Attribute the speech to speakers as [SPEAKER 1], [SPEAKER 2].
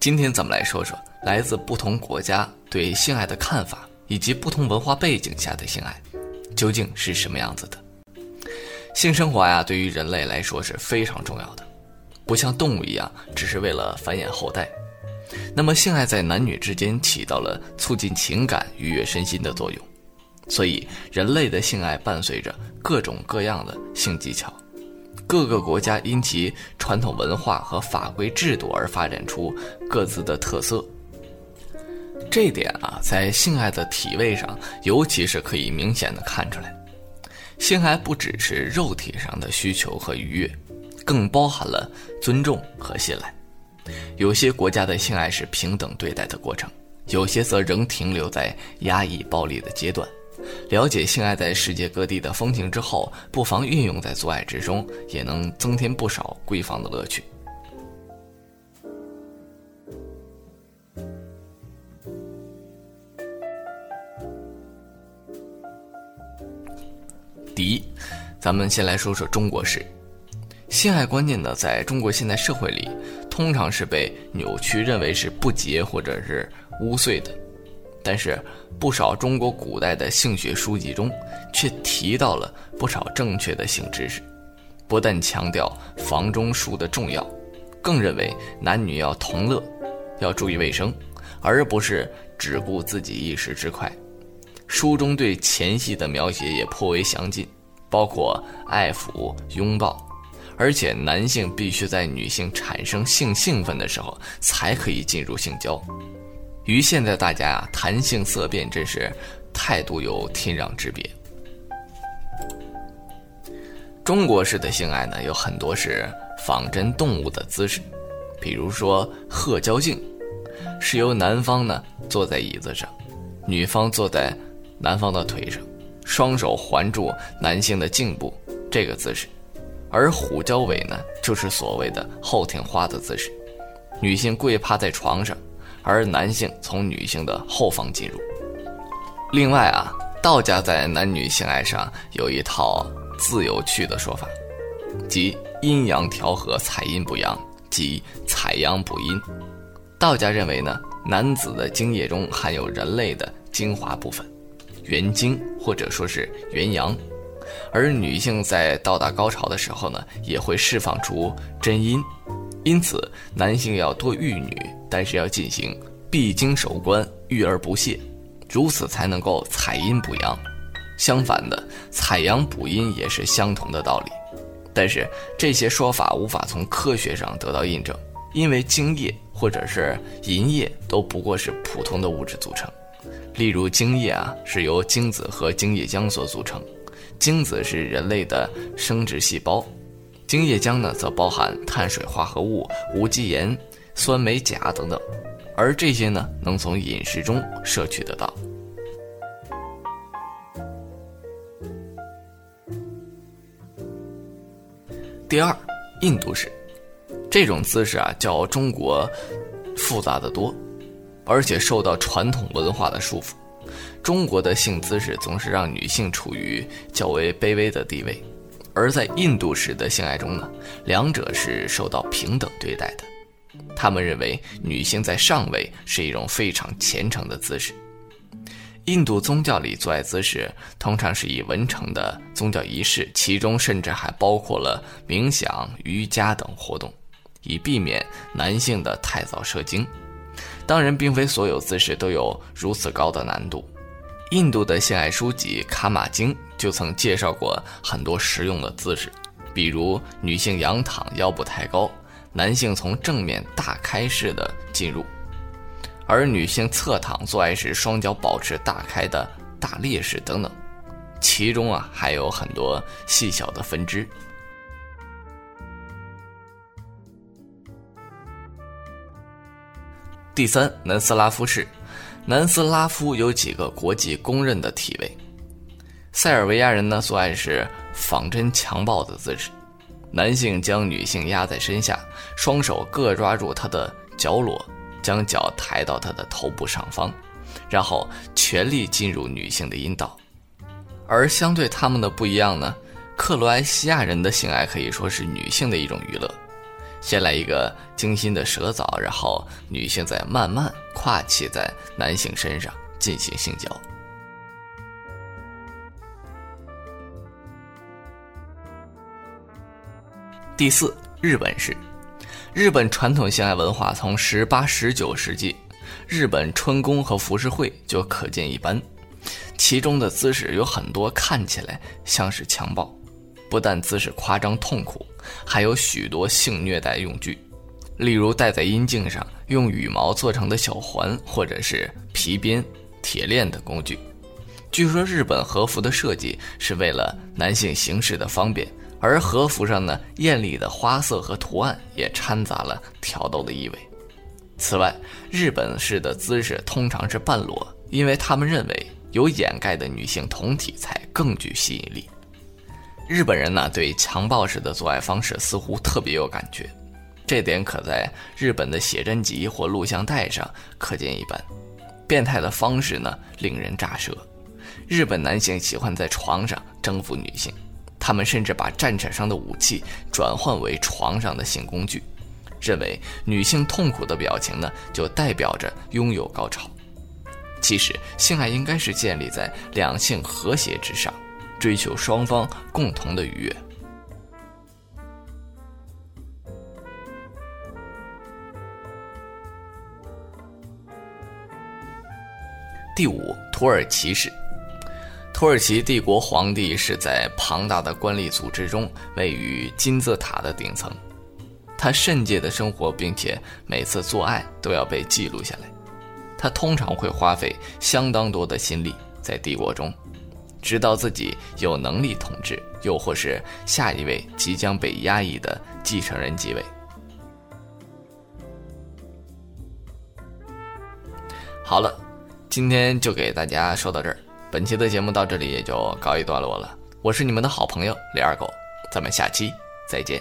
[SPEAKER 1] 今天咱们来说说来自不同国家对性爱的看法，以及不同文化背景下的性爱究竟是什么样子的。性生活呀，对于人类来说是非常重要的，不像动物一样只是为了繁衍后代。那么，性爱在男女之间起到了促进情感、愉悦身心的作用，所以人类的性爱伴随着各种各样的性技巧。各个国家因其传统文化和法规制度而发展出各自的特色。这点啊，在性爱的体位上，尤其是可以明显的看出来。性爱不只是肉体上的需求和愉悦，更包含了尊重和信赖。有些国家的性爱是平等对待的过程，有些则仍停留在压抑暴力的阶段。了解性爱在世界各地的风情之后，不妨运用在做爱之中，也能增添不少闺房的乐趣。第一，咱们先来说说中国式性爱观念呢，在中国现代社会里，通常是被扭曲认为是不洁或者是污秽的。但是，不少中国古代的性学书籍中，却提到了不少正确的性知识，不但强调房中术的重要，更认为男女要同乐，要注意卫生，而不是只顾自己一时之快。书中对前戏的描写也颇为详尽，包括爱抚、拥抱，而且男性必须在女性产生性兴奋的时候，才可以进入性交。与现在大家啊谈性色变，真是态度有天壤之别。中国式的性爱呢，有很多是仿真动物的姿势，比如说鹤交颈，是由男方呢坐在椅子上，女方坐在男方的腿上，双手环住男性的颈部这个姿势；而虎交尾呢，就是所谓的后庭花的姿势，女性跪趴在床上。而男性从女性的后方进入。另外啊，道家在男女性爱上有一套自有趣的说法，即阴阳调和，采阴补阳，即采阳补阴。道家认为呢，男子的精液中含有人类的精华部分，元精或者说是元阳，而女性在到达高潮的时候呢，也会释放出真阴。因此，男性要多育女，但是要进行闭经守关，育而不泄，如此才能够采阴补阳。相反的，采阳补阴也是相同的道理。但是这些说法无法从科学上得到印证，因为精液或者是银液都不过是普通的物质组成。例如，精液啊是由精子和精液浆所组成，精子是人类的生殖细胞。精液浆呢，则包含碳水化合物、无机盐、酸镁、钾等等，而这些呢，能从饮食中摄取得到。第二，印度式，这种姿势啊，较中国复杂的多，而且受到传统文化的束缚。中国的性姿势总是让女性处于较为卑微的地位。而在印度式的性爱中呢，两者是受到平等对待的。他们认为女性在上位是一种非常虔诚的姿势。印度宗教里做爱姿势通常是以文成的宗教仪式，其中甚至还包括了冥想、瑜伽等活动，以避免男性的太早射精。当然，并非所有姿势都有如此高的难度。印度的性爱书籍《卡玛经》就曾介绍过很多实用的姿势，比如女性仰躺，腰部抬高；男性从正面大开式的进入，而女性侧躺做爱时双脚保持大开的大裂式等等。其中啊还有很多细小的分支。第三，南斯拉夫式。南斯拉夫有几个国际公认的体位，塞尔维亚人呢，做爱是仿真强暴的姿势，男性将女性压在身下，双手各抓住她的脚裸，将脚抬到她的头部上方，然后全力进入女性的阴道。而相对他们的不一样呢，克罗埃西亚人的性爱可以说是女性的一种娱乐，先来一个精心的舌澡，然后女性再慢慢跨骑在男性身上进行性交。第四，日本式。日本传统性爱文化从十八、十九世纪日本春宫和浮世绘就可见一斑，其中的姿势有很多看起来像是强暴，不但姿势夸张痛苦，还有许多性虐待用具，例如戴在阴茎上用羽毛做成的小环，或者是皮鞭、铁链等工具。据说日本和服的设计是为了男性行事的方便。而和服上呢，艳丽的花色和图案也掺杂了挑逗的意味。此外，日本式的姿势通常是半裸，因为他们认为有掩盖的女性酮体才更具吸引力。日本人呢，对强暴式的做爱方式似乎特别有感觉，这点可在日本的写真集或录像带上可见一斑。变态的方式呢，令人咋舌。日本男性喜欢在床上征服女性。他们甚至把战场上的武器转换为床上的性工具，认为女性痛苦的表情呢，就代表着拥有高潮。其实，性爱应该是建立在两性和谐之上，追求双方共同的愉悦。第五，土耳其式。土耳其帝国皇帝是在庞大的官吏组织中位于金字塔的顶层，他圣洁的生活，并且每次做爱都要被记录下来。他通常会花费相当多的心力在帝国中，直到自己有能力统治，又或是下一位即将被压抑的继承人继位。好了，今天就给大家说到这儿。本期的节目到这里也就告一段落了，我是你们的好朋友李二狗，咱们下期再见。